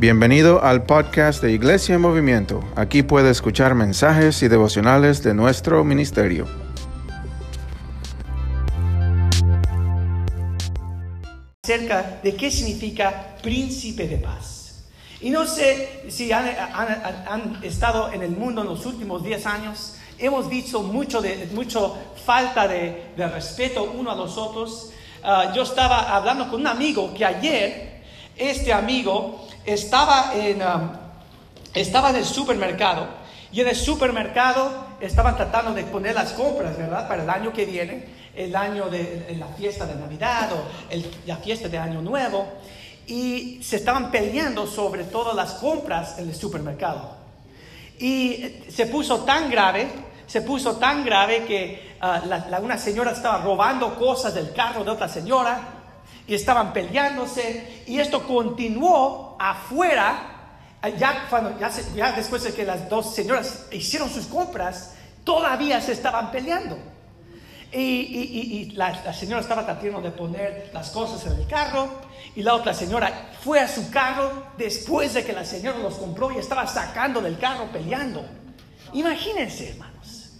Bienvenido al podcast de Iglesia en Movimiento. Aquí puede escuchar mensajes y devocionales de nuestro ministerio. acerca de qué significa príncipe de paz. Y no sé si han, estado en el mundo en los últimos 10 años, hemos visto mucho, de, mucho falta de, de respeto uno a los otros. Ah, yo estaba hablando con un amigo que ayer, este amigo estaba en, um, en el supermercado y en el supermercado estaban tratando de poner las compras, ¿verdad? Para el año que viene, el año de la fiesta de Navidad o la fiesta de Año Nuevo. Y se estaban peleando sobre todas las compras en el supermercado. Y eh, se puso tan grave, se puso tan grave que ah, una señora estaba robando cosas del carro de otra señora y estaban peleándose y esto continuó afuera. ah, Ya, después de que las dos señoras hicieron sus compras, todavía se estaban peleando. Y, la, señora estaba tratando de poner las cosas en el carro y la otra señora fue a su carro después de que la señora los compró y estaba sacando del carro peleando. Imagínense, hermanos.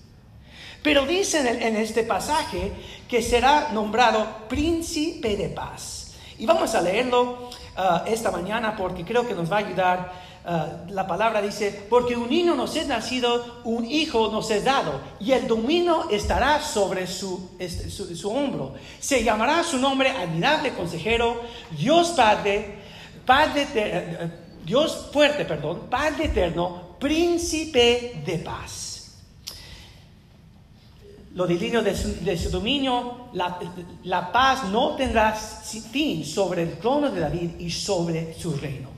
Pero dice en, el- en este pasaje que será nombrado príncipe de paz. Y vamos a leerlo ah, esta mañana porque creo que nos va a ayudar. Ah, la palabra dice, porque un niño nos es nacido, un hijo nos es dado, y el dominio estará sobre su, este, su, hombro. Se llamará su nombre admirable consejero, Dios Padre, Padre, eh, Dios fuerte, perdón, Padre eterno, príncipe de paz. Lo divino de su, de su dominio, la, la paz no tendrá fin sobre el trono de David y sobre su reino.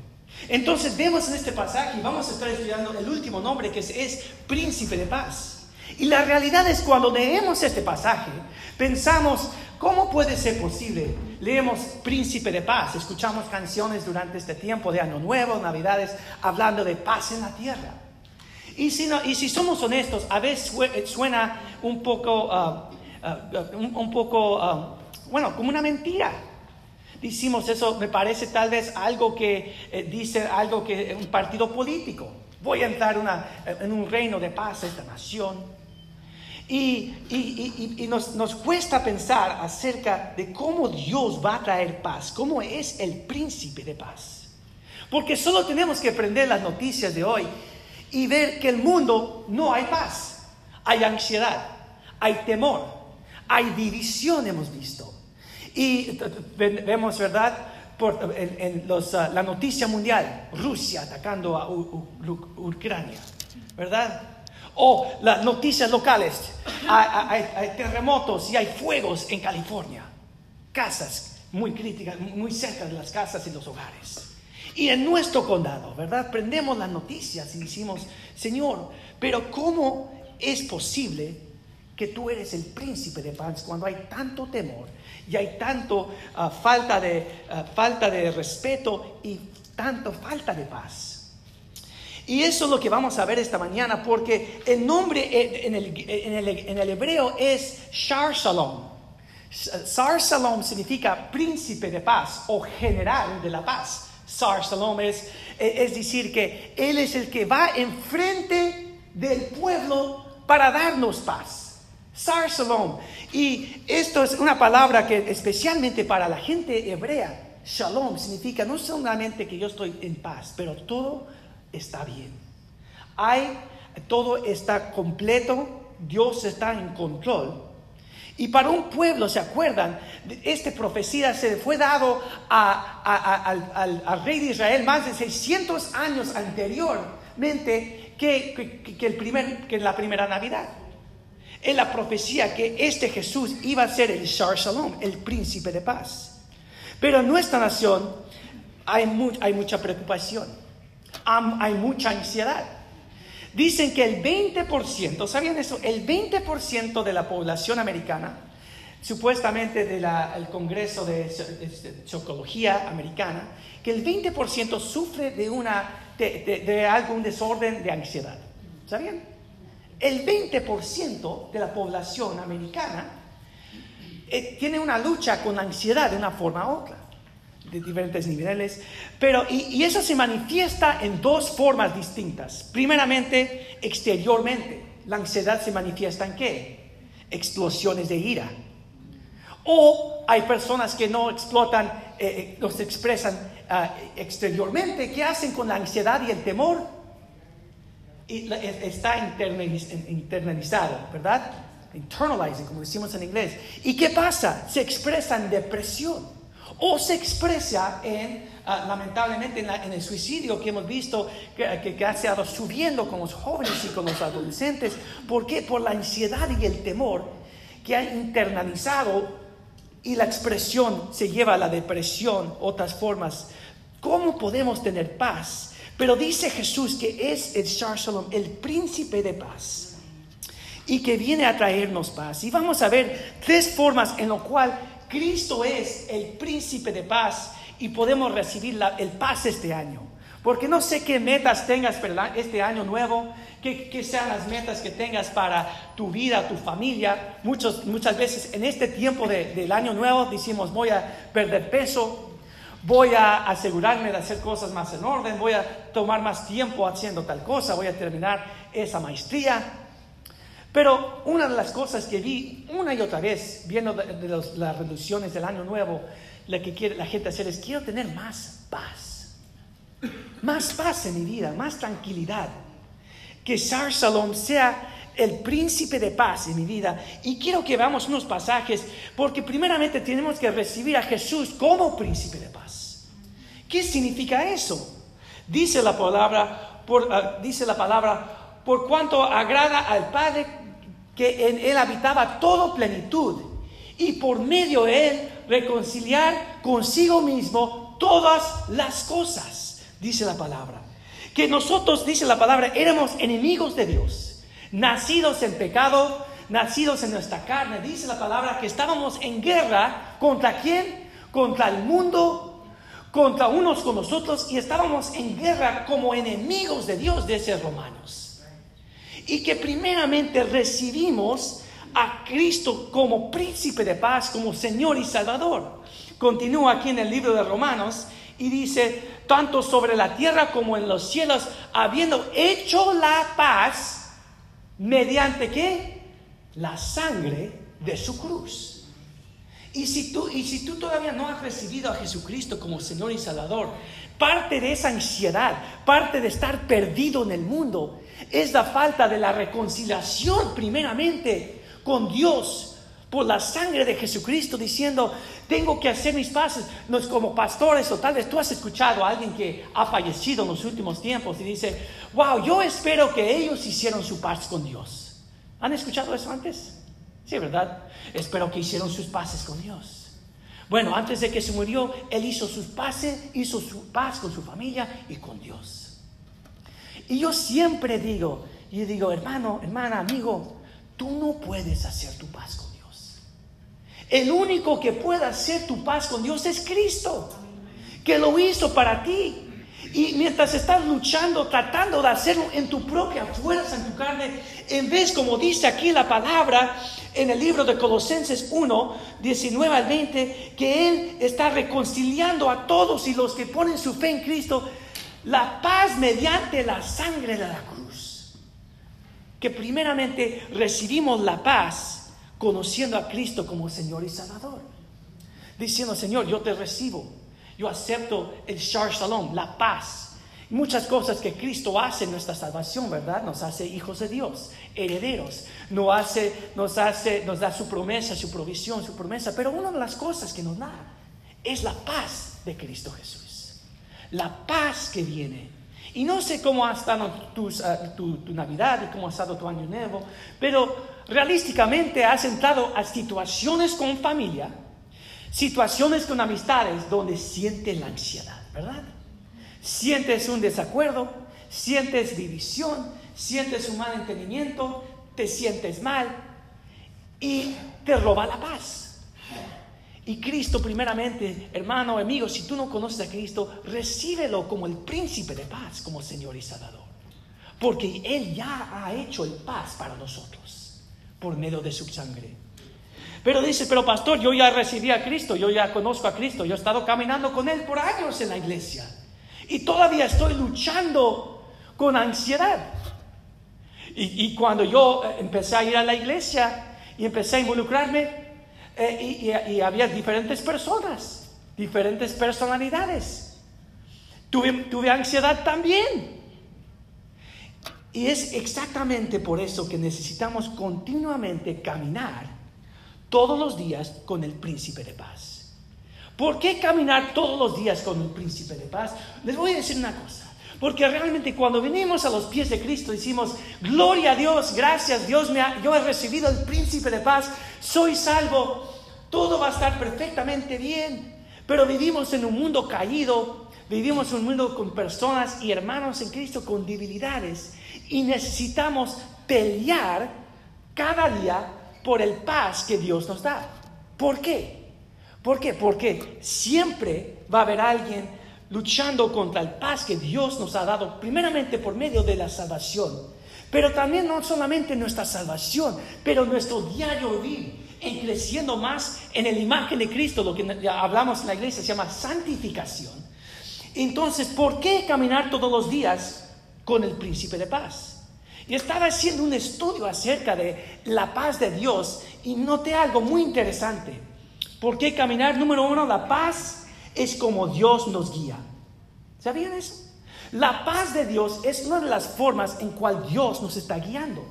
Entonces vemos en este pasaje y vamos a estar estudiando el último nombre que es, es príncipe de paz. Y la realidad es cuando leemos este pasaje, pensamos, ¿cómo puede ser posible? Leemos príncipe de paz, escuchamos canciones durante este tiempo de Año Nuevo, Navidades, hablando de paz en la tierra. Y si, no- y si somos honestos, a veces sue- suena un poco, ah, ah, un, un poco, ah, bueno, como una mentira. Decimos eso, me parece tal vez algo que eh, dice algo que un partido político. Voy a entrar una- en un reino de paz esta nación. Y- y- y- y nos, nos cuesta pensar acerca de cómo Dios va a traer paz, cómo es el príncipe de paz. Porque solo tenemos que aprender las noticias de hoy y ver que el mundo no hay paz. Hay ansiedad, hay temor, hay división, hemos visto. Y vemos, ¿verdad? En, los, ah, la noticia mundial, Rusia atacando a U- U- Ucrania, ¿verdad? O las noticias locales, hay- hay terremotos y hay fuegos en California, casas muy críticas, muy cerca de las casas y los hogares. Y en nuestro condado, ¿verdad? Prendemos las noticias y decimos, Señor, pero ¿cómo es posible que tú eres el príncipe de paz cuando hay tanto temor y hay tanto ah, falta, de, ah, falta de respeto y tanto falta de paz? Y eso es lo que vamos a ver esta mañana, porque el nombre en el, en el- en el hebreo es Shar Shalom. Sar Shalom significa príncipe de paz o general de la paz. Sar Shalom es, es decir que Él es el que va enfrente del pueblo para darnos paz. Sar Shalom. Y esto es una palabra que especialmente para la gente hebrea, Shalom significa no solamente que yo estoy en paz, pero todo está bien. Hay, todo está completo, Dios está en control. Y para un pueblo, ¿se acuerdan? Esta profecía se fue dado al, rey de Israel más de 600 años anteriormente que, el primer, que la primera Navidad. Es la profecía que este Jesús iba a ser el Shar Shalom, el príncipe de paz. Pero en nuestra nación hay, mu- hay mucha preocupación, hay mucha ansiedad. Dicen que el 20%, ¿sabían eso? El 20% de la población americana, supuestamente del Congreso de, Psicología Americana, que el 20% sufre de, una, de, de- algún desorden de ansiedad. ¿Sabían? El 20% de la población americana eh, tiene una lucha con ansiedad de una forma u otra. De diferentes niveles, pero y, y eso se manifiesta en dos formas distintas. Primeramente, exteriormente, la ansiedad se manifiesta en qué? Explosiones de ira. O hay personas que no explotan, eh, eh, los expresan ah, exteriormente. ¿Qué hacen con la ansiedad y el temor? Está internaliz- internalizado, ¿verdad? Internalizing, como decimos en inglés. ¿Y qué pasa? Se expresa en depresión. O se expresa en, ah, lamentablemente, en, la- en el suicidio que hemos visto que, que- que ha estado subiendo con los jóvenes y con los adolescentes. ¿Por qué? Por la ansiedad y el temor que han internalizado y la expresión se lleva a la depresión, otras formas. ¿Cómo podemos tener paz? Pero dice Jesús que es el Shalom, el príncipe de paz, y que viene a traernos paz. Y vamos a ver tres formas en lo cual Cristo es el príncipe de paz y podemos recibir el paz este año. Porque no sé qué metas tengas para este año nuevo, qué, sean las metas que tengas para tu vida, tu familia. Muchos, muchas veces en este tiempo de- del año nuevo decimos voy a perder peso, voy a asegurarme de hacer cosas más en orden, voy a tomar más tiempo haciendo tal cosa, voy a terminar esa maestría. Pero una de las cosas que vi una y otra vez, viendo de, de los- las reducciones del año nuevo, la que quiere la gente hacer es, quiero tener más paz. Más paz en mi vida, más tranquilidad. Que Sar Shalom sea el príncipe de paz en mi vida. Y quiero que veamos unos pasajes, porque primeramente tenemos que recibir a Jesús como príncipe de paz. ¿Qué significa eso? Dice la palabra, por, ah, dice la palabra, por cuanto agrada al Padre que en él habitaba toda plenitud y por medio de él reconciliar consigo mismo todas las cosas, dice la palabra. Que nosotros, dice la palabra, éramos enemigos de Dios, nacidos en pecado, nacidos en nuestra carne, dice la palabra que estábamos en guerra contra quién? Contra el mundo contra unos con nosotros y estábamos en guerra como enemigos de Dios, de esos romanos. Y que primeramente recibimos a Cristo como príncipe de paz, como Señor y Salvador. Continúa aquí en el libro de Romanos y dice, tanto sobre la tierra como en los cielos, habiendo hecho la paz, mediante qué? La sangre de su cruz. Y si, tú, y si tú todavía no has recibido a Jesucristo como Señor y Salvador, parte de esa ansiedad, parte de estar perdido en el mundo, es la falta de la reconciliación primeramente con Dios por la sangre de Jesucristo, diciendo, tengo que hacer mis pases. No es como pastores o tal vez tú has escuchado a alguien que ha fallecido en los últimos tiempos y dice, wow, yo espero que ellos hicieron su paz con Dios. ¿Han escuchado eso antes? Sí, ¿verdad? Espero que hicieron sus paces con Dios. Bueno, antes de que se murió, él hizo sus paces, hizo su paz con su familia y con Dios. Y yo siempre digo, y digo, hermano, hermana, amigo, tú no puedes hacer tu paz con Dios. El único que puede hacer tu paz con Dios es Cristo, que lo hizo para ti. Y mientras estás luchando, tratando de hacerlo en tu propia fuerza, en tu carne, en vez, como dice aquí la palabra en el libro de Colosenses 1, 19 al 20, que Él está reconciliando a todos y los que ponen su fe en Cristo, la paz mediante la sangre de la cruz. Que primeramente recibimos la paz conociendo a Cristo como Señor y Salvador. Diciendo, Señor, yo te recibo. Yo acepto el Shar Shalom, la paz. Muchas cosas que Cristo hace en nuestra salvación, ¿verdad? Nos hace hijos de Dios, herederos. Nos, hace, nos, hace, nos da su promesa, su provisión, su promesa. Pero una de las cosas que nos da es la paz de Cristo Jesús. La paz que viene. Y no sé cómo ha estado tu, tu, Navidad y cómo ha estado tu año nuevo, pero realísticamente has entrado a situaciones con familia, situaciones con amistades donde sientes la ansiedad, ¿verdad? Sientes un desacuerdo, sientes división, sientes un mal entendimiento, te sientes mal y te roba la paz. Y Cristo primeramente, hermano, amigo, si tú no conoces a Cristo, recíbelo como el príncipe de paz, como Señor y Salvador. Porque Él ya ha hecho el paz para nosotros por medio de su sangre. Pero dice, pero pastor, yo ya recibí a Cristo, yo ya conozco a Cristo, yo he estado caminando con Él por años en la iglesia. Y todavía estoy luchando con ansiedad. Y, cuando yo eh, empecé a ir a la iglesia y empecé a involucrarme, eh, y, había diferentes personas, diferentes personalidades. Tuve, tuve ansiedad también. Y es exactamente por eso que necesitamos continuamente caminar todos los días con el príncipe de paz. ¿Por qué caminar todos los días con el príncipe de paz? Les voy a decir una cosa. Porque realmente cuando venimos a los pies de Cristo decimos, gloria a Dios, gracias Dios, me yo he recibido el príncipe de paz, soy salvo, todo va a estar perfectamente bien. Pero vivimos en un mundo caído, vivimos en un mundo con personas y hermanos en Cristo con debilidades y necesitamos pelear cada día por el paz que Dios nos da. ¿Por qué? ¿Por qué? Porque siempre va a haber alguien luchando contra el paz que Dios nos ha dado, primeramente por medio de la salvación, pero también no solamente nuestra salvación, pero nuestro diario vivir, en creciendo más en la imagen de Cristo, lo que hablamos en la iglesia se llama santificación. Entonces, ¿por qué caminar todos los días con el príncipe de paz. Y estaba haciendo un estudio acerca de la paz de Dios y noté algo muy interesante. ¿Por qué caminar? Número uno, la paz es como Dios nos guía. ¿Sabían eso? La paz de Dios es una de las formas en cual Dios nos está guiando.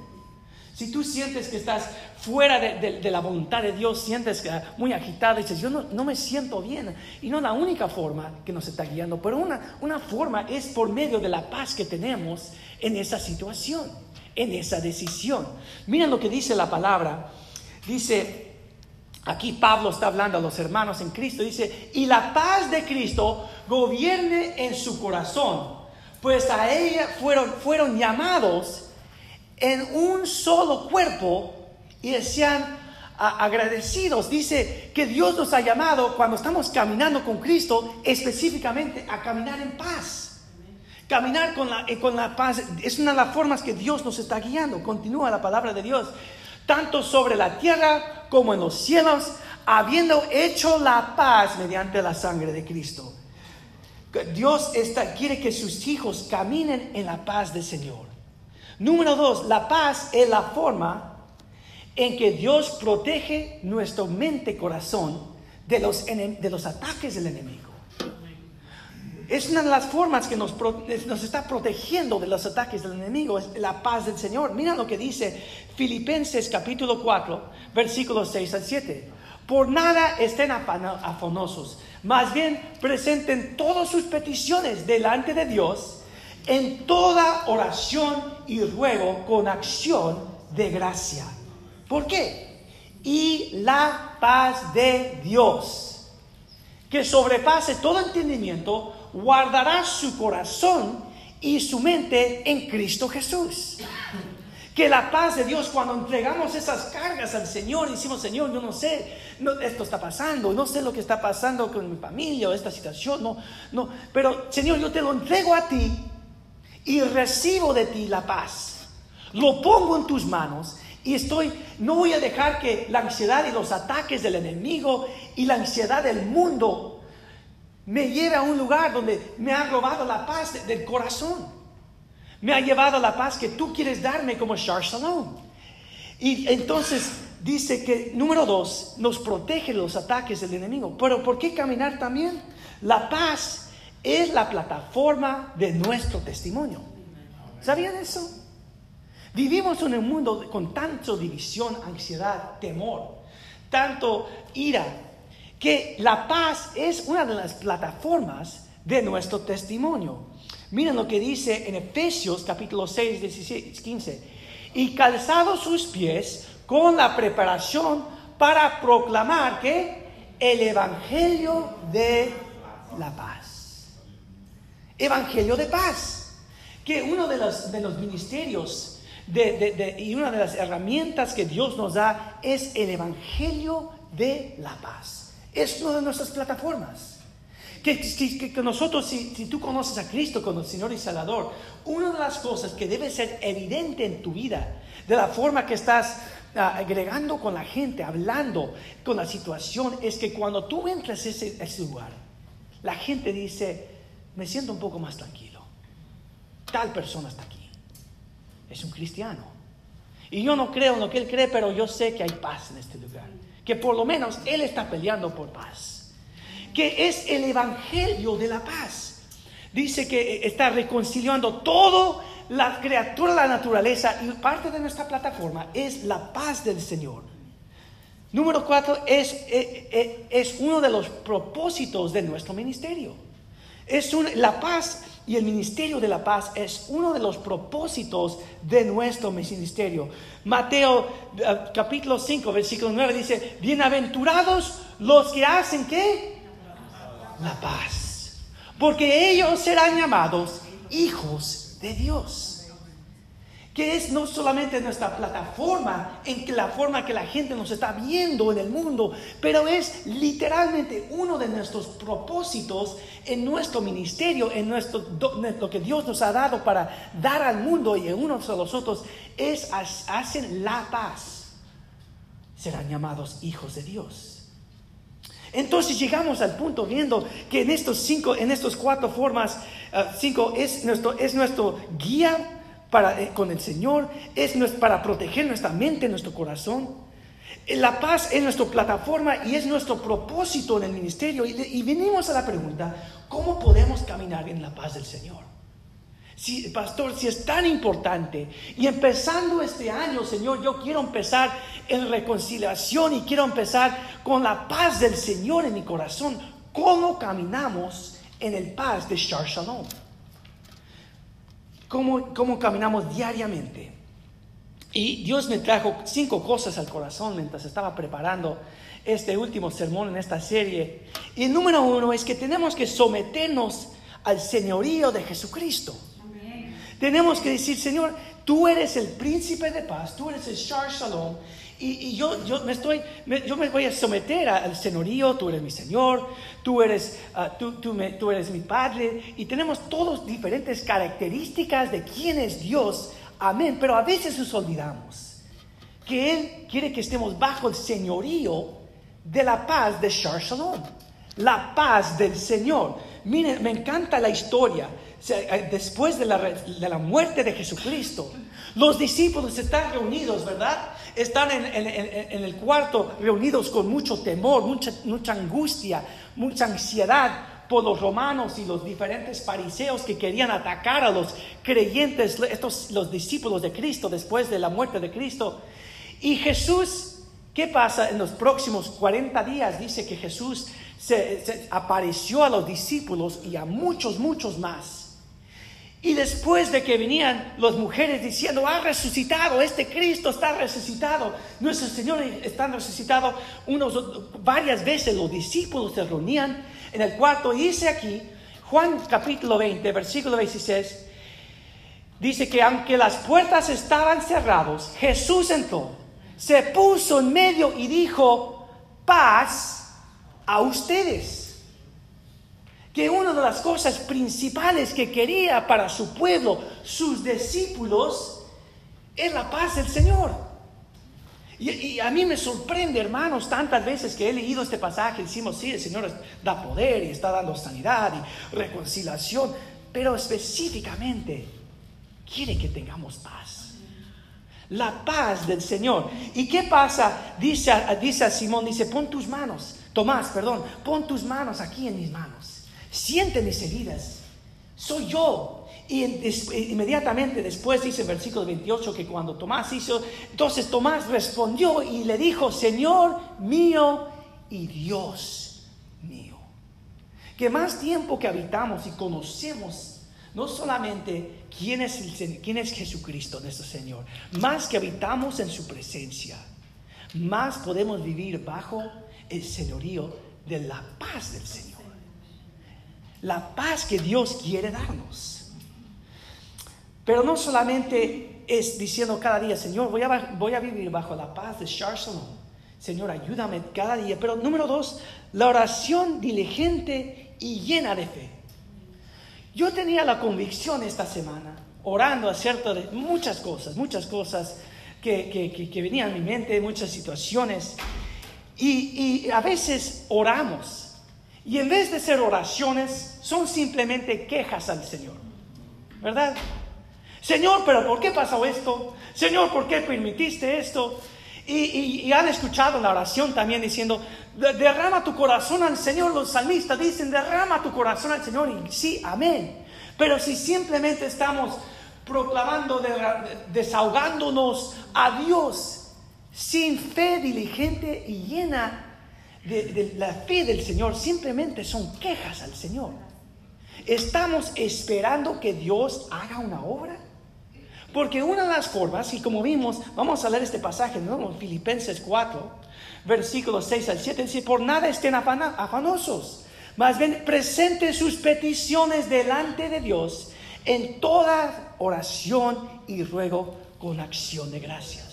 Si tú sientes que estás fuera de, la voluntad de Dios, sientes que muy agitado dices, yo no, me siento bien. Y no la única forma que nos está guiando, pero una, una forma es por medio de la paz que tenemos en esa situación, en esa decisión. Miren lo que dice la palabra. Dice, aquí Pablo está hablando a los hermanos en Cristo, dice, y la paz de Cristo gobierne en su corazón, pues a ella fueron, fueron llamados en un solo cuerpo y sean agradecidos. Dice que Dios nos ha llamado cuando estamos caminando con Cristo específicamente a caminar en paz. Caminar con la, eh, con la paz es una de las formas que Dios nos está guiando. Continúa la palabra de Dios. Tanto sobre la tierra como en los cielos, habiendo hecho la paz mediante la sangre de Cristo. Dios está, quiere que sus hijos caminen en la paz del Señor. Número dos, la paz es la forma en que Dios protege nuestro mente corazón de los, de los ataques del enemigo. Es una de las formas que nos, nos, está protegiendo de los ataques del enemigo, es la paz del Señor. Mira lo que dice Filipenses capítulo 4, versículos 6 al 7. Por nada estén afanosos, más bien presenten todas sus peticiones delante de Dios en toda oración y ruego con acción de gracia. ¿Por qué? Y la paz de Dios, que sobrepase todo entendimiento, guardará su corazón y su mente en Cristo Jesús. Que la paz de Dios, cuando entregamos esas cargas al Señor decimos, Señor, yo no sé, esto está pasando, no sé lo que está pasando con mi familia o esta situación, no, no, pero Señor, yo te lo entrego a ti y recibo de ti la paz. Lo pongo en tus manos y estoy, no voy a dejar que la ansiedad y los ataques del enemigo y la ansiedad del mundo me lleve a un lugar donde me ha robado la paz del corazón. Me ha llevado la paz que tú quieres darme como Shar Shalom. Y entonces dice que, número dos, nos protege los ataques del enemigo. Pero ¿por qué caminar también? La paz es la plataforma de nuestro testimonio. ¿Sabían eso? Vivimos en un mundo con tanto división, ansiedad, temor, tanto ira, que la paz es una de las plataformas de nuestro testimonio. Miren lo que dice en Efesios capítulo 6, 16, 15. Y calzados sus pies con la preparación para proclamar que el Evangelio de la paz. Evangelio de paz, que uno de los, de los ministerios y una de las herramientas que Dios nos da es el Evangelio de la paz. Es una de nuestras plataformas. Que, que, nosotros, si, si, tú conoces a Cristo como Señor y Salvador, una de las cosas que debe ser evidente en tu vida, de la forma que estás ah, agregando con la gente, hablando con la situación, es que cuando tú entras ese, a ese lugar, la gente dice, me siento un poco más tranquilo. Tal persona está aquí. Es un cristiano. Y yo no creo en lo que él cree, pero yo sé que hay paz en este lugar. Que por lo menos él está peleando por paz. Que es el evangelio de la paz. Dice que está reconciliando todo la criatura, la naturaleza. Y parte de nuestra plataforma es la paz del Señor. Número cuatro es, es, eh, eh, es uno de los propósitos de nuestro ministerio. Es un, la paz y el ministerio de la paz es uno de los propósitos de nuestro ministerio. Mateo eh, capítulo 5, versículo 9 dice, bienaventurados los que hacen qué? La paz. Porque ellos serán llamados hijos de Dios que es no solamente nuestra plataforma, en que la forma que la gente nos está viendo en el mundo, pero es literalmente uno de nuestros propósitos en nuestro ministerio, en nuestro, lo que Dios nos ha dado para dar al mundo y en unos de los otros, es hacen la paz. Serán llamados hijos de Dios. Entonces llegamos al punto viendo que en estos cinco, en estas cuatro formas, uh, cinco es nuestro, es nuestro guía para, eh, con el Señor, es para proteger nuestra mente, nuestro corazón. Eh, la paz es nuestra plataforma y es nuestro propósito en el ministerio. Y, y venimos a la pregunta, ¿cómo podemos caminar en la paz del Señor? Si, pastor, si es tan importante y empezando este año, Señor, yo quiero empezar en reconciliación y quiero empezar con la paz del Señor en mi corazón. ¿Cómo caminamos en el paz de Shar Shalom? Cómo, caminamos diariamente. Y Dios me trajo cinco cosas al corazón mientras estaba preparando este último sermón en esta serie. Y el número uno es que tenemos que someternos al señorío de Jesucristo. Tenemos que decir, Señor, tú eres el príncipe de paz, tú eres el Shar Shalom, y, yo, yo, me estoy, yo me voy a someter al señorío, tú eres mi Señor, tú eres, ah, tú, tú, me, tú eres mi Padre, y tenemos todos diferentes características de quién es Dios, amén, pero a veces nos olvidamos que Él quiere que estemos bajo el señorío de la paz de Shar Shalom, la paz del Señor. Miren, me encanta la historia. Eh, después de la, muerte de Jesucristo, los discípulos están reunidos, ¿verdad? Están en, el cuarto reunidos con mucho temor, mucha, mucha angustia, mucha ansiedad por los romanos y los diferentes fariseos que querían atacar a los creyentes, estos, los discípulos de Cristo después de la muerte de Cristo. Y Jesús, ¿qué pasa? En los próximos 40 días dice que Jesús se apareció a los discípulos y a muchos, muchos más. Y después de que venían las mujeres diciendo, ha resucitado, este Cristo está resucitado, nuestro Señor está resucitado, unos, varias veces los discípulos se reunían en el cuarto. Y dice aquí, Juan capítulo 20, versículo 16, dice que aunque las puertas estaban cerradas, Jesús entró, se puso en medio y dijo, paz a ustedes que una de las cosas principales que quería para su pueblo, sus discípulos, es la paz del Señor. Y, a mí me sorprende, hermanos, tantas veces que he leído este pasaje, decimos, sí, el Señor da poder y está dando sanidad y reconciliación, pero específicamente quiere que tengamos paz. La paz del Señor. ¿Y qué pasa? Dice, dice a Simón, dice, pon tus manos, Tomás, perdón, pon tus manos aquí en mis manos siente mis heridas, soy yo. Y inmediatamente después dice el versículo 28 que cuando Tomás hizo, entonces Tomás respondió y le dijo, Señor mío y Dios mío. Que más tiempo que habitamos y conocemos no solamente quién es, quién es Jesucristo, nuestro Señor, más que habitamos en su presencia, más podemos vivir bajo el señorío de la paz del Señor la paz que Dios quiere darnos. Pero no solamente es diciendo cada día, Señor, voy a, voy a vivir bajo la paz de Shar Señor, ayúdame cada día. Pero número dos, la oración diligente y llena de fe. Yo tenía la convicción esta semana, orando acerca de muchas cosas, muchas cosas que, que, que venían a mi mente, muchas situaciones. Y, y a veces oramos. Y en vez de ser oraciones, son simplemente quejas al Señor. ¿Verdad? Señor, pero ¿por qué pasó esto? Señor, ¿por qué permitiste esto? Y, han escuchado la oración también diciendo, derrama tu corazón al Señor. Los salmistas dicen, derrama tu corazón al Señor. Y sí, amén. Pero si simplemente estamos proclamando, desahogándonos a Dios sin fe diligente y llena de la fe del Señor, simplemente son quejas al Señor. Estamos esperando que Dios haga una obra. Porque una de las formas, y como vimos, vamos a leer este pasaje, ¿no? Filipenses 4, versículos 6 al 7, dice, por nada estén afanosos, más bien presenten sus peticiones delante de Dios en toda oración y ruego con acción de gracias.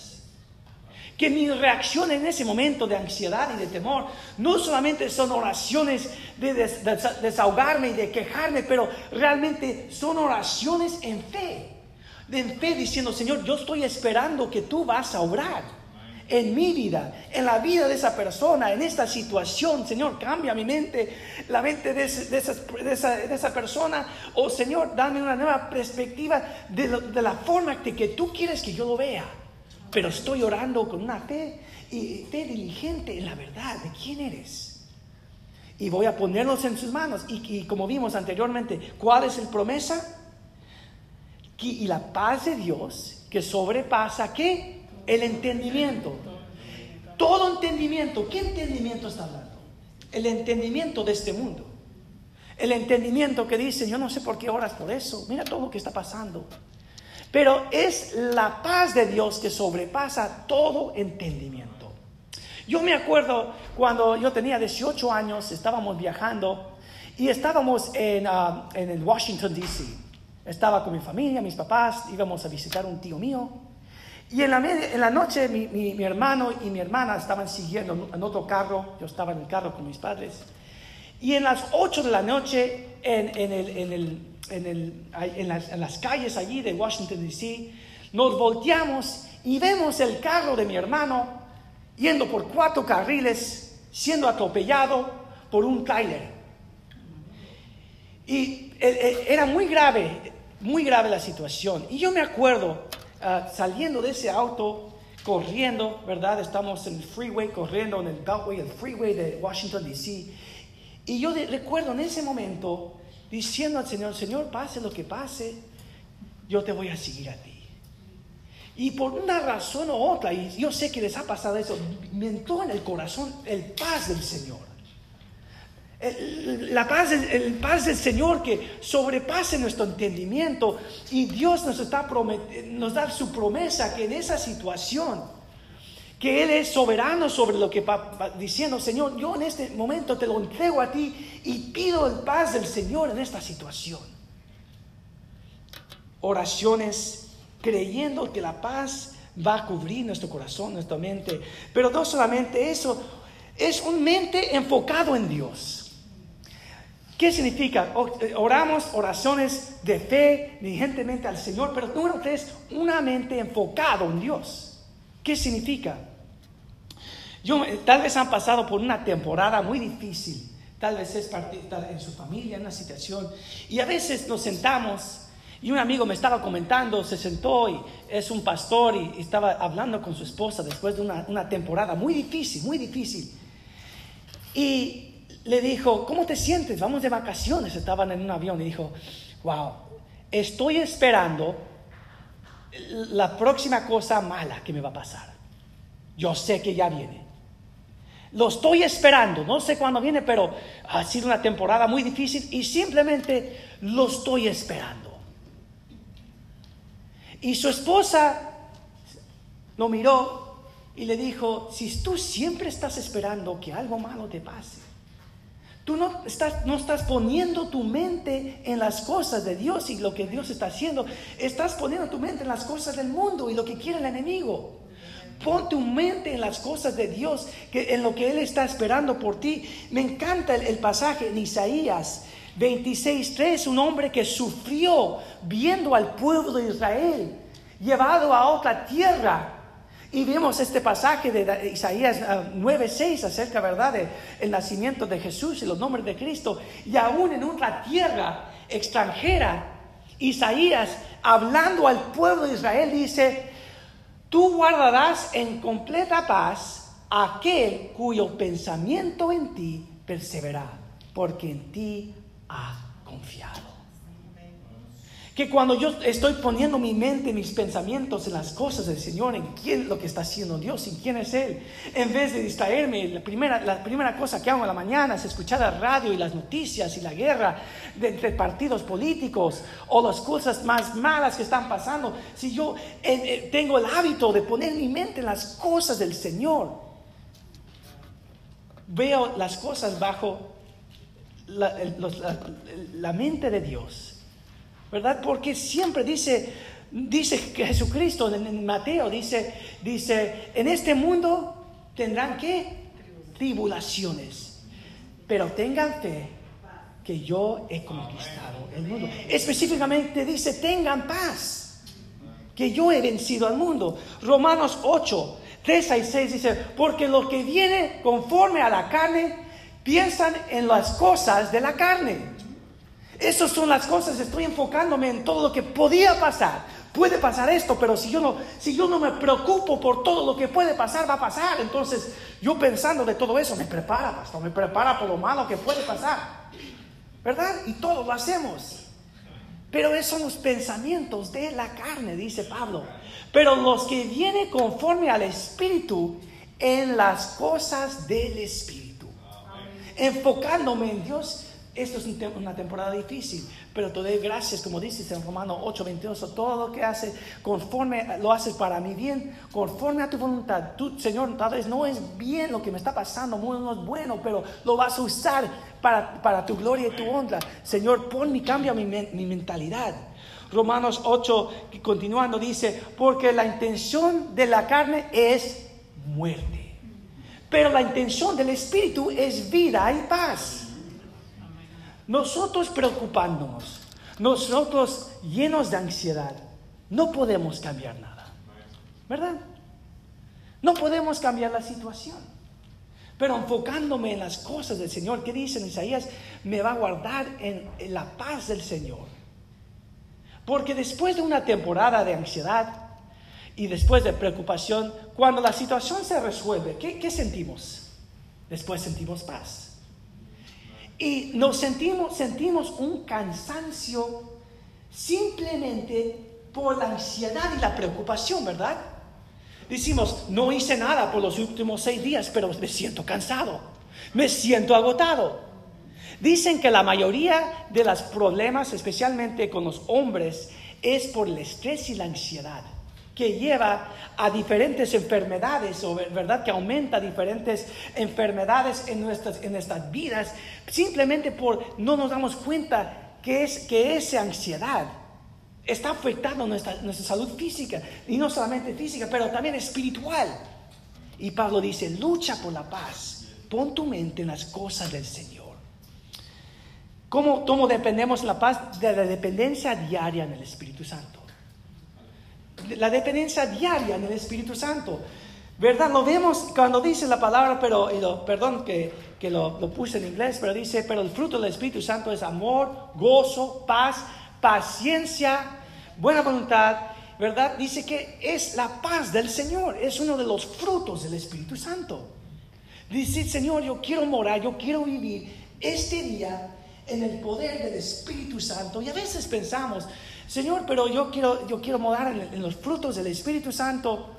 Que mi reacción en ese momento de ansiedad y de temor no solamente son oraciones de desahogarme y de quejarme, pero realmente son oraciones en fe de fe diciendo, Señor, yo estoy esperando que tú vas a obrar en mi vida, en la vida de esa persona, en esta situación. Señor, cambia mi mente, la mente de, esa, persona. O Señor, dame una nueva perspectiva de, la forma que, que tú quieres que yo lo vea. Pero estoy orando con una fe y fe diligente en la verdad de quién eres. Y voy a ponerlos en sus manos. Y, y como vimos anteriormente, ¿cuál es el promesa? y la paz de Dios que sobrepasa qué? El entendimiento. Todo entendimiento. ¿Qué entendimiento está hablando? El entendimiento de este mundo. El entendimiento que dice, yo no sé por qué oras por eso. Mira todo lo que está pasando. Pero es la paz de Dios que sobrepasa todo entendimiento. Yo me acuerdo cuando yo tenía 18 años, estábamos viajando y estábamos en, uh, en Washington, D.C. Estaba con mi familia, mis papás, íbamos a visitar un tío mío. Y en la, en la noche mi, mi, hermano y mi hermana estaban siguiendo en otro carro, yo estaba en el carro con mis padres. Y en las 8 de la noche, en, en, el, en, el, en, el, en, las, en las calles allí de Washington, D.C., nos volteamos y vemos el carro de mi hermano yendo por cuatro carriles, siendo atropellado por un trailer. Y eh, eh, era muy grave muy grave la situación. Y yo me acuerdo ah, saliendo de ese auto, corriendo, ¿verdad? Estamos en el freeway, corriendo en el Beltway, el freeway de Washington, D.C. Y yo recuerdo en ese momento diciendo al Señor, Señor, pase lo que pase, yo te voy a seguir a ti. Y por una razón u otra, y yo sé que les ha pasado eso, me en el corazón el paz del Señor. La paz, el paz del Señor que sobrepase nuestro entendimiento y Dios nos, está nos da su promesa que en esa situación, que Él es soberano sobre lo que va diciendo, Señor, yo en este momento te lo entrego a ti y pido el paz del Señor en esta situación. Oraciones creyendo que la paz va a cubrir nuestro corazón, nuestra mente, pero no solamente eso, es un mente enfocado en Dios. ¿Qué significa? Eh, oramos oraciones de fe diligentemente al Señor, pero número tres, una mente enfocada en Dios. ¿Qué significa? Yo, tal vez han pasado por una temporada muy difícil, tal vez es en su familia, en una situación, y a veces nos sentamos y un amigo me estaba comentando, se sentó y es un pastor y, estaba hablando con su esposa después de una, una temporada muy difícil, muy difícil. Y le dijo, ¿cómo te sientes? Vamos de vacaciones. Estaban en un avión y dijo, wow, estoy esperando la próxima cosa mala que me va a pasar. Yo sé que ya viene. Lo estoy esperando, no sé cuándo viene, pero ha sido una temporada muy difícil y simplemente lo estoy esperando. Y su esposa lo miró y le dijo, si tú siempre estás esperando que algo malo te pase, Tú no estás, no estás poniendo tu mente en las cosas de Dios y lo que Dios está haciendo. Estás poniendo tu mente en las cosas del mundo y lo que quiere el enemigo. Pon tu mente en las cosas de Dios, que en lo que Él está esperando por ti. Me encanta el, pasaje en Isaías 26.3, un hombre que sufrió viendo al pueblo de Israel llevado a otra tierra Y vemos este pasaje de Isaías 9:6 ah, acerca, ¿verdad?, del nacimiento de Jesús y los nombres de Cristo. Y aún en una tierra extranjera, Isaías, hablando al pueblo de Israel, dice, tú guardarás en completa paz aquel cuyo pensamiento en ti persevera, porque en ti ha confiado que cuando yo estoy poniendo mi mente, mis pensamientos en las cosas del Señor, en quién lo que está haciendo Dios, en quién es Él, en vez de distraerme, la primera, la primera cosa que hago en la mañana es escuchar la radio y las noticias y la guerra entre partidos políticos o las cosas más malas que están pasando. Si yo eh, tengo el hábito de poner mi mente en las cosas del Señor, veo las cosas bajo la mente de Dios ¿verdad? Porque siempre dice, dice Jesucristo en, Mateo, dice, dice, en este mundo tendrán que tribulaciones, pero tengan fe que yo he conquistado el mundo. Específicamente dice, tengan paz, que yo he vencido al mundo. Romanos 8, 3 y 6 dice, porque lo que viene conforme a la carne, piensan en las cosas de la carne esas son las cosas, estoy enfocándome en todo lo que podía pasar. Puede pasar esto, pero si yo no, si yo no me preocupo por todo lo que puede pasar, va a pasar. Entonces, yo pensando de todo eso, me prepara, pastor, me prepara por lo malo que puede pasar. ¿Verdad? Y todos lo hacemos. Pero esos son los pensamientos de la carne, dice Pablo. Pero los que vienen conforme al Espíritu en las cosas del Espíritu. Enfocándome en Dios esto es una temporada difícil, pero te doy gracias, como dices en Romano 8, 22, todo lo que hace conforme, lo haces para mi bien, conforme a tu voluntad. Tú, Señor, tal vez no es bien lo que me está pasando, no es bueno, pero lo vas a usar para, para tu gloria y tu honra. Señor, pon mi cambio mi, mi mentalidad. Romanos 8, continuando, dice, porque la intención de la carne es muerte, pero la intención del Espíritu es vida y paz. Nosotros preocupándonos, nosotros llenos de ansiedad, no podemos cambiar nada. ¿Verdad? No podemos cambiar la situación. Pero enfocándome en las cosas del Señor, ¿qué dice en Isaías? Me va a guardar en, la paz del Señor. Porque después de una temporada de ansiedad y después de preocupación, cuando la situación se resuelve, ¿qué, qué sentimos? Después sentimos paz. Y nos sentimos, sentimos un cansancio simplemente por la ansiedad y la preocupación, ¿verdad? Decimos, no hice nada por los últimos seis días, pero me siento cansado, me siento agotado. Dicen que la mayoría de los problemas, especialmente con los hombres, es por el estrés y la ansiedad que lleva a diferentes enfermedades, o verdad que aumenta diferentes enfermedades en nuestras, en vidas, simplemente por no nos damos cuenta que, es, que esa ansiedad está afectando nuestra, nuestra salud física, y no solamente física, pero también espiritual. Y Pablo dice, lucha por la paz, pon tu mente en las cosas del Señor. ¿Cómo, cómo dependemos la paz? De la dependencia diaria en el Espíritu Santo la dependencia diaria en el Espíritu Santo. ¿Verdad? Lo vemos cuando dice la palabra, pero, perdón que, lo, lo, puse en inglés, pero dice, pero el fruto del Espíritu Santo es amor, gozo, paz, paciencia, buena voluntad, ¿verdad? Dice que es la paz del Señor, es uno de los frutos del Espíritu Santo. Dice, Señor, yo quiero morar, yo quiero vivir este día en el poder del Espíritu Santo. Y a veces pensamos, Señor, pero yo quiero, yo quiero morar en, los frutos del Espíritu Santo.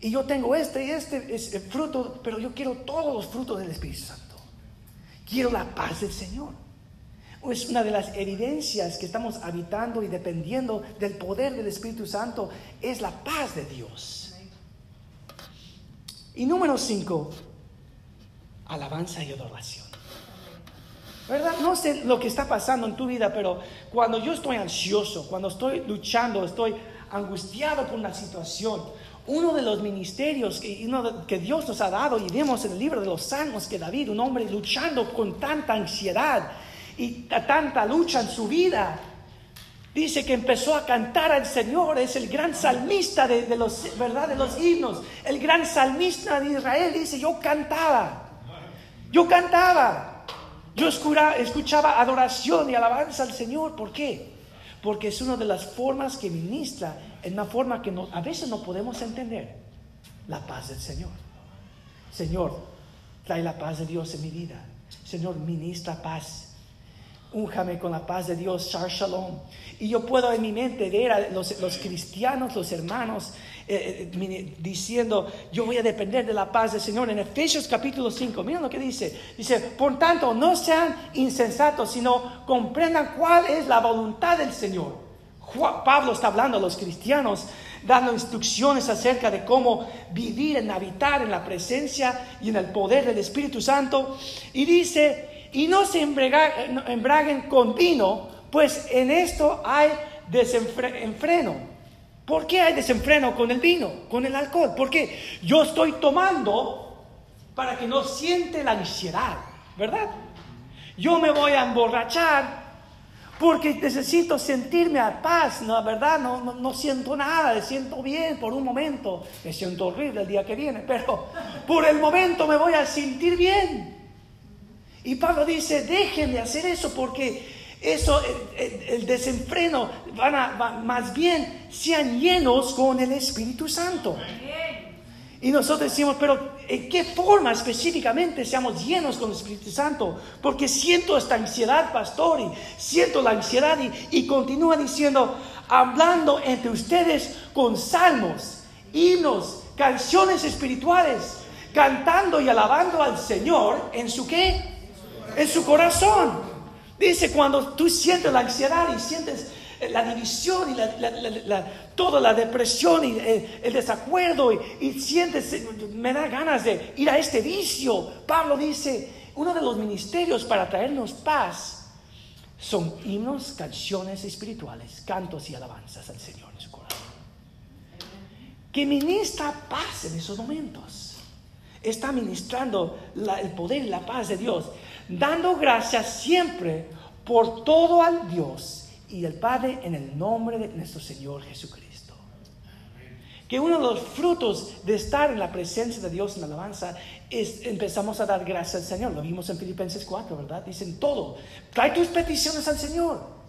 Y yo tengo este y este es fruto, pero yo quiero todos los frutos del Espíritu Santo. Quiero la paz del Señor. Es una de las evidencias que estamos habitando y dependiendo del poder del Espíritu Santo, es la paz de Dios. Y número cinco, alabanza y adoración. ¿Verdad? No sé lo que está pasando en tu vida, pero cuando yo estoy ansioso, cuando estoy luchando, estoy angustiado por una situación, uno de los ministerios que, Dios nos ha dado, y vemos en el libro de los Salmos que David, un hombre luchando con tanta ansiedad y tanta lucha en su vida, Dice que empezó a cantar al Señor, es el gran salmista de, los, ¿verdad? de los himnos, el gran salmista de Israel. Dice, yo cantaba, yo cantaba, yo escuchaba adoración y alabanza al Señor. ¿Por qué? Porque es una de las formas que ministra, en una forma que a veces no podemos entender, la paz del Señor. Señor, trae la paz de Dios en mi vida. Señor, ministra paz újame con la paz de Dios, Shar Shalom. Y yo puedo en mi mente ver a los, cristianos, los hermanos, eh, eh, diciendo, yo voy a depender de la paz del Señor. En Efesios capítulo 5, miren lo que dice. Dice, por tanto, no sean insensatos, sino comprendan cuál es la voluntad del Señor. Pablo está hablando a los cristianos, dando instrucciones acerca de cómo vivir en habitar en la presencia y en el poder del Espíritu Santo. Y dice, y no se embraguen con vino, pues en esto hay desenfreno. ¿Por qué hay desenfreno con el vino, con el alcohol? Porque yo estoy tomando para que no siente la ansiedad, ¿verdad? Yo me voy a emborrachar porque necesito sentirme a paz, ¿no? ¿verdad? No, no, no, siento nada, me siento bien por un momento, me siento horrible el día que viene, pero por el momento me voy a sentir bien. Y Pablo dice, déjenme hacer eso porque eso, el, desenfreno, van a, más bien sean llenos con el Espíritu Santo. Y nosotros decimos, pero ¿en qué forma específicamente seamos llenos con el Espíritu Santo? Porque siento esta ansiedad, pastor, y siento la ansiedad y, y continúa diciendo, hablando entre ustedes con salmos, himnos, canciones espirituales, cantando y alabando al Señor en su qué? en su corazón. Dice, cuando tú sientes la ansiedad y sientes eh, la división y la, toda la depresión y eh, el, desacuerdo y, sientes, eh, me da ganas de ir a este vicio. Pablo dice, uno de los ministerios para traernos paz son himnos, canciones espirituales, cantos y alabanzas al Señor en su corazón. Que ministra paz en esos momentos. Está ministrando el poder y la paz de Dios dando gracias siempre por todo al Dios y el Padre en el nombre de nuestro Señor Jesucristo. Que uno de los frutos de estar en la presencia de Dios en la alabanza es empezamos a dar gracias al Señor. Lo vimos en Filipenses 4, ¿verdad? Dicen todo. Trae tus peticiones al Señor.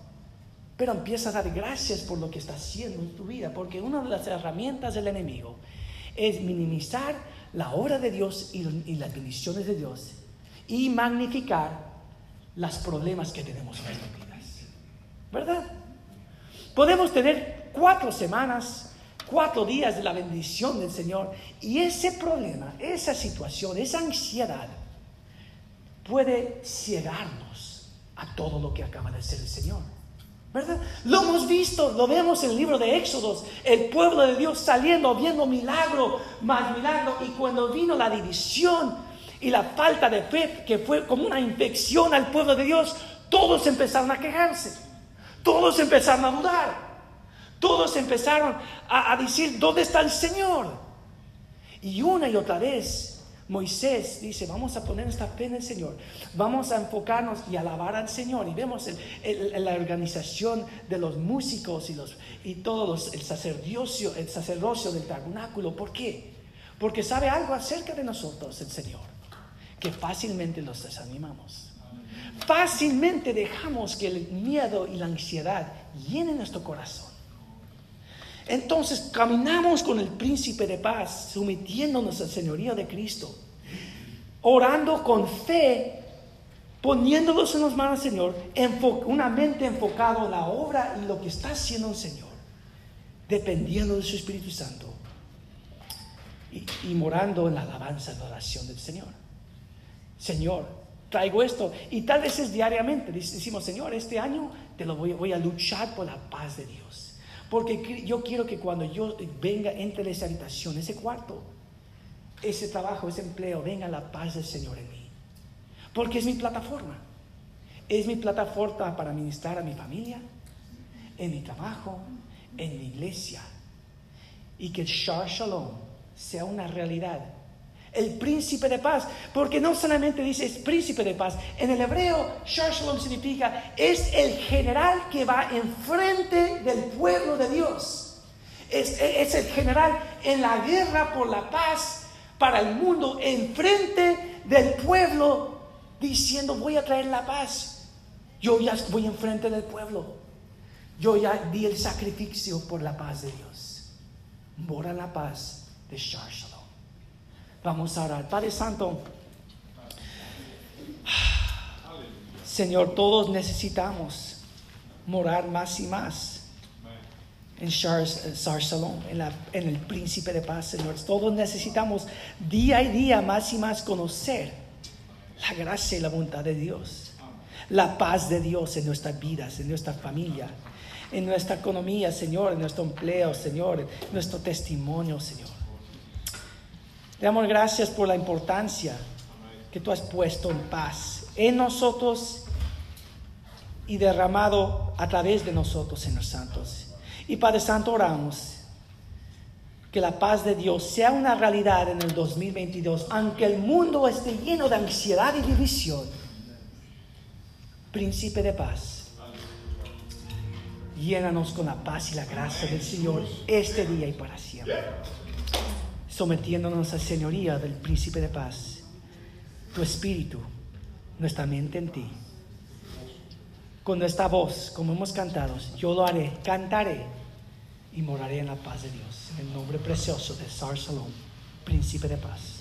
Pero empieza a dar gracias por lo que está haciendo en tu vida. Porque una de las herramientas del enemigo es minimizar la obra de Dios y, y las bendiciones de Dios y magnificar los problemas que tenemos en nuestras vidas. ¿Verdad? Podemos tener cuatro semanas, cuatro días de la bendición del Señor y ese problema, esa situación, esa ansiedad puede cegarnos a todo lo que acaba de hacer el Señor. ¿Verdad? Lo hemos visto, lo vemos en el libro de Éxodos, el pueblo de Dios saliendo, viendo milagro más milagro, y cuando vino la división, y la falta de fe que fue como una infección al pueblo de Dios, todos empezaron a quejarse, todos empezaron a dudar, todos empezaron a, decir, ¿dónde está el Señor? Y una y otra vez Moisés dice, vamos a poner esta fe en el Señor, vamos a enfocarnos y alabar al Señor. Y vemos la organización de los músicos y, los, y todos el sacerdocio, el sacerdocio del tabernáculo. ¿Por qué? Porque sabe algo acerca de nosotros el Señor que fácilmente los desanimamos. Fácilmente dejamos que el miedo y la ansiedad llenen nuestro corazón. Entonces caminamos con el príncipe de paz, sometiéndonos al señorío de Cristo, orando con fe, poniéndolos en las manos del Señor, una mente enfocada en la obra y lo que está haciendo el Señor, dependiendo de su Espíritu Santo y, morando en la alabanza y la oración del Señor. Señor, traigo esto. Y tal vez es diariamente. Decimos, Señor, este año te lo voy, a luchar por la paz de Dios. Porque yo quiero que cuando yo venga, entre esa habitación, ese cuarto, ese trabajo, ese empleo, venga la paz del Señor en mí. Porque es mi plataforma. Es mi plataforma para ministrar a mi familia, en mi trabajo, en mi iglesia. Y que el Shar Shalom sea una realidad el príncipe de paz, porque no solamente dice es príncipe de paz, en el hebreo Shar Shalom significa es el general que va enfrente del pueblo de Dios. Es, el general en la guerra por la paz para el mundo, enfrente del pueblo, diciendo voy a traer la paz. Yo ya voy enfrente del pueblo. Yo ya di el sacrificio por la paz de Dios. Mora la paz de Shar. Vamos a orar. Padre Santo, Señor, todos necesitamos morar más y más en Shar, Shalom, en, en el príncipe de paz, Señor. Todos necesitamos día y día más y más conocer la gracia y la voluntad de Dios, la paz de Dios en nuestras vidas, en nuestra familia, en nuestra economía, Señor, en nuestro empleo, Señor, en nuestro testimonio, Señor. Te damos gracias por la importancia que tú has puesto en paz en nosotros y derramado a través de nosotros, Señor Santos. Y Padre Santo, oramos que la paz de Dios sea una realidad en el 2022, aunque el mundo esté lleno de ansiedad y división. Príncipe de paz, llénanos con la paz y la gracia del Señor este día y para siempre sometiéndonos a señoría del príncipe de paz, tu espíritu, nuestra mente en ti. Con nuestra voz, como hemos cantado, yo lo haré, cantaré y moraré en la paz de Dios. En el nombre precioso de Sar Salom, príncipe de paz.